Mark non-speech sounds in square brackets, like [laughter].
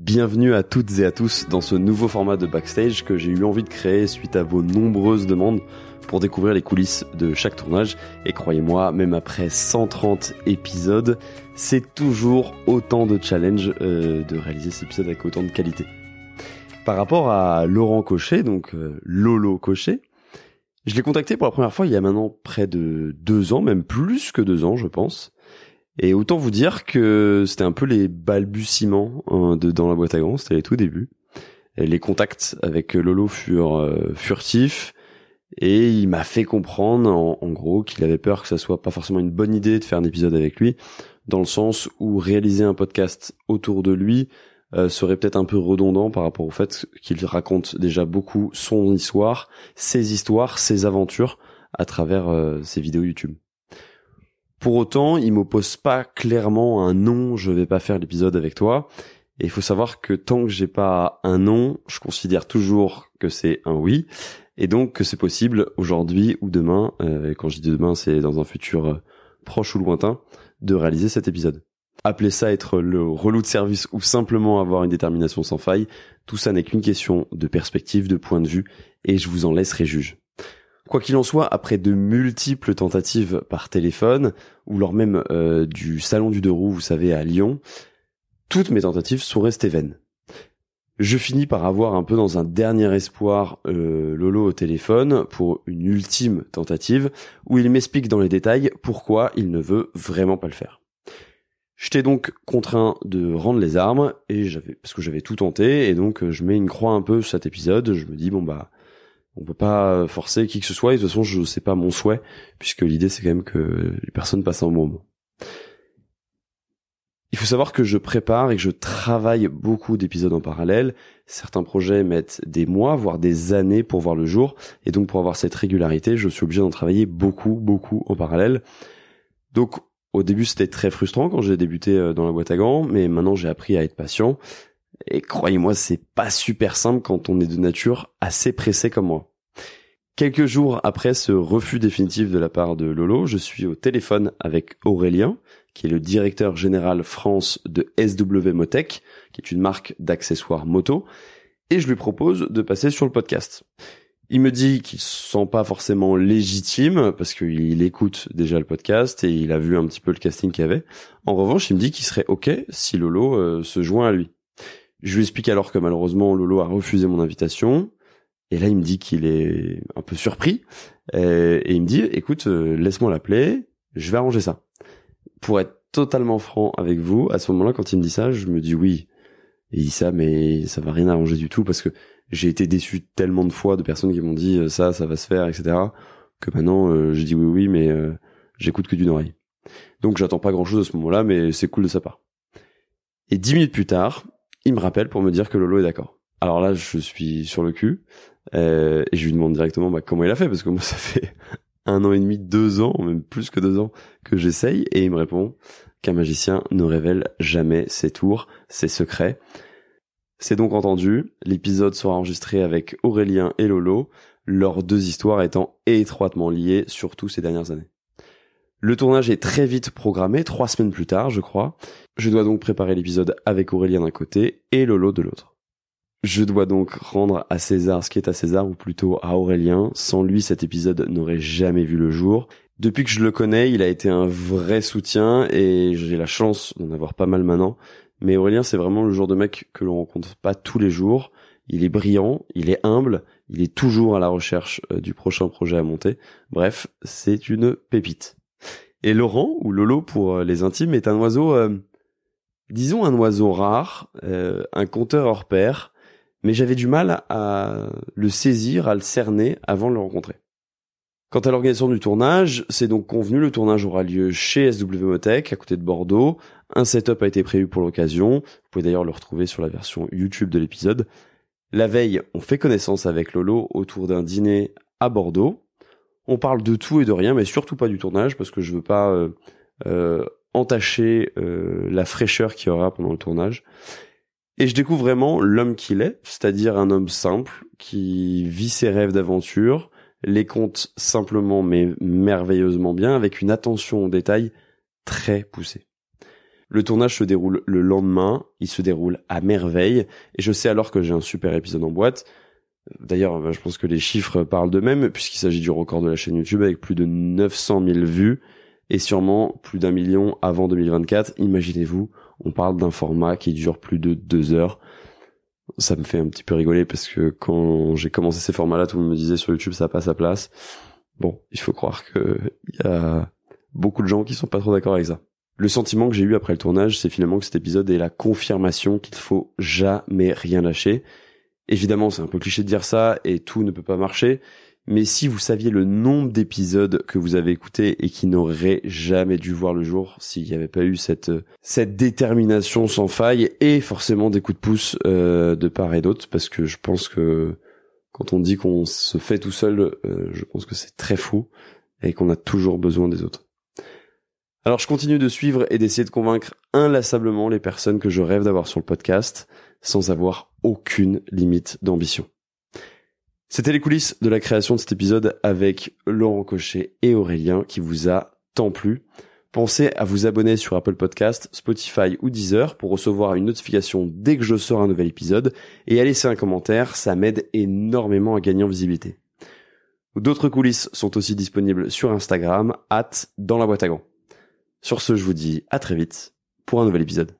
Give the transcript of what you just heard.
Bienvenue à toutes et à tous dans ce nouveau format de backstage que j'ai eu envie de créer suite à vos nombreuses demandes pour découvrir les coulisses de chaque tournage. Et croyez-moi, même après 130 épisodes, c'est toujours autant de challenge euh, de réaliser cet épisode avec autant de qualité. Par rapport à Laurent Cochet, donc euh, Lolo Cochet, je l'ai contacté pour la première fois il y a maintenant près de deux ans, même plus que deux ans je pense. Et autant vous dire que c'était un peu les balbutiements hein, de dans la boîte à gants, c'était les tout débuts. Et les contacts avec Lolo furent euh, furtifs et il m'a fait comprendre en, gros qu'il avait peur que ça soit pas forcément une bonne idée de faire un épisode avec lui, dans le sens où réaliser un podcast autour de lui euh, serait peut-être un peu redondant par rapport au fait qu'il raconte déjà beaucoup son histoire, ses histoires, ses aventures à travers euh, ses vidéos YouTube. Pour autant, il m'oppose pas clairement un non, je vais pas faire l'épisode avec toi. Et il faut savoir que tant que j'ai pas un non, je considère toujours que c'est un oui, et donc que c'est possible aujourd'hui ou demain. Euh, et quand je dis demain, c'est dans un futur euh, proche ou lointain, de réaliser cet épisode. Appelez ça être le relou de service ou simplement avoir une détermination sans faille, tout ça n'est qu'une question de perspective, de point de vue, et je vous en laisserai juge. Quoi qu'il en soit, après de multiples tentatives par téléphone, ou lors même euh, du salon du deux roues, vous savez, à Lyon, toutes mes tentatives sont restées vaines. Je finis par avoir un peu dans un dernier espoir euh, Lolo au téléphone pour une ultime tentative où il m'explique dans les détails pourquoi il ne veut vraiment pas le faire. J'étais donc contraint de rendre les armes et j'avais parce que j'avais tout tenté et donc euh, je mets une croix un peu sur cet épisode. Je me dis bon bah on peut pas forcer qui que ce soit. De toute façon je sais pas mon souhait puisque l'idée c'est quand même que les personnes passent un bon moment. Il faut savoir que je prépare et que je travaille beaucoup d'épisodes en parallèle. Certains projets mettent des mois, voire des années pour voir le jour. Et donc pour avoir cette régularité, je suis obligé d'en travailler beaucoup, beaucoup en parallèle. Donc au début, c'était très frustrant quand j'ai débuté euh, dans la boîte à gants, mais maintenant j'ai appris à être patient. Et croyez-moi, c'est pas super simple quand on est de nature assez pressé comme moi. Quelques jours après ce refus définitif de la part de Lolo, je suis au téléphone avec Aurélien, qui est le directeur général France de SW Motech, qui est une marque d'accessoires moto, et je lui propose de passer sur le podcast. Il me dit qu'il se sent pas forcément légitime parce qu'il écoute déjà le podcast et il a vu un petit peu le casting qu'il y avait. En revanche, il me dit qu'il serait ok si Lolo euh, se joint à lui. Je lui explique alors que malheureusement Lolo a refusé mon invitation. Et là, il me dit qu'il est un peu surpris. Et il me dit, écoute, euh, laisse-moi l'appeler, je vais arranger ça. Pour être totalement franc avec vous, à ce moment-là, quand il me dit ça, je me dis oui. Il dit ça, mais ça va rien arranger du tout parce que j'ai été déçu tellement de fois de personnes qui m'ont dit euh, ça, ça va se faire, etc. Que maintenant, euh, je dis oui, oui, mais euh, j'écoute que d'une oreille. Donc j'attends pas grand-chose à ce moment-là, mais c'est cool de sa part. Et dix minutes plus tard, il me rappelle pour me dire que Lolo est d'accord. Alors là, je suis sur le cul et je lui demande directement bah, comment il a fait? Parce que moi [laughs] ça fait un an et demi, deux ans, même plus que deux ans que j'essaye et il me répond qu'un magicien ne révèle jamais ses tours, ses secrets. C'est donc entendu, l'épisode sera enregistré avec Aurélien et Lolo, leurs deux histoires étant étroitement liées, surtout ces dernières années. Le tournage est très vite programmé, trois semaines plus tard, je crois. Je dois donc préparer l'épisode avec Aurélien d'un côté et Lolo de l'autre. Je dois donc rendre à César ce qui est à César, ou plutôt à Aurélien. Sans lui, cet épisode n'aurait jamais vu le jour. Depuis que je le connais, il a été un vrai soutien et j'ai la chance d'en avoir pas mal maintenant. Mais Aurélien, c'est vraiment le genre de mec que l'on rencontre pas tous les jours. Il est brillant, il est humble, il est toujours à la recherche euh, du prochain projet à monter. Bref, c'est une pépite. Et Laurent, ou Lolo pour euh, les intimes, est un oiseau, euh, disons un oiseau rare, un conteur hors pair, mais j'avais du mal à le saisir, à le cerner avant de le rencontrer. Quant à l'organisation du tournage, c'est donc convenu, le tournage aura lieu chez SW Motech, à côté de Bordeaux. Un setup a été prévu pour l'occasion. Vous pouvez d'ailleurs le retrouver sur la version YouTube de l'épisode. La veille, on fait connaissance avec Lolo autour d'un dîner à Bordeaux. On parle de tout et de rien, mais surtout pas du tournage, parce que je veux pas euh, euh, entacher euh, la fraîcheur qu'il y aura pendant le tournage. Et je découvre vraiment l'homme qu'il est, c'est-à-dire un homme simple, qui vit ses rêves d'aventure, les compte simplement mais merveilleusement bien, avec une attention aux détails très poussée. Le tournage se déroule le lendemain, il se déroule à merveille, et je sais alors que j'ai un super épisode en boîte. D'ailleurs, bah, je pense que les chiffres parlent d'eux-mêmes, puisqu'il s'agit du record de la chaîne YouTube avec plus de 900 000 vues, et sûrement plus d'un million avant 2024. Imaginez-vous, on parle d'un format qui dure plus de deux heures. Ça me fait un petit peu rigoler parce que quand j'ai commencé ces formats-là, tout le monde me disait sur YouTube ça passe à place. Bon, il faut croire que il y a beaucoup de gens qui sont pas trop d'accord avec ça. Le sentiment que j'ai eu après le tournage, c'est finalement que cet épisode est la confirmation qu'il faut jamais rien lâcher. Évidemment, c'est un peu cliché de dire ça et tout ne peut pas marcher, mais si vous saviez le nombre d'épisodes que vous avez écoutés et qui n'auraient jamais dû voir le jour s'il n'y avait pas eu cette cette détermination sans faille et forcément des coups de pouce euh, de part et d'autre, parce que je pense que quand on dit qu'on se fait tout seul, euh, je pense que c'est très fou et qu'on a toujours besoin des autres. Alors je continue de suivre et d'essayer de convaincre inlassablement les personnes que je rêve d'avoir sur le podcast sans avoir aucune limite d'ambition. C'était les coulisses de la création de cet épisode avec Laurent Cochet et Aurélien qui vous a tant plu. Pensez à vous abonner sur Apple Podcast, Spotify ou Deezer pour recevoir une notification dès que je sors un nouvel épisode et à laisser un commentaire, ça m'aide énormément à gagner en visibilité. D'autres coulisses sont aussi disponibles sur Instagram, at dans la boîte à gants. Sur ce, je vous dis à très vite pour un nouvel épisode.